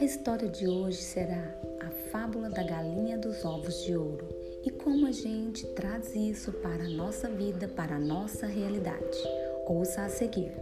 A história de hoje será a fábula da galinha dos ovos de ouro e como a gente traz isso para a nossa vida, para a nossa realidade. Ouça a seguir.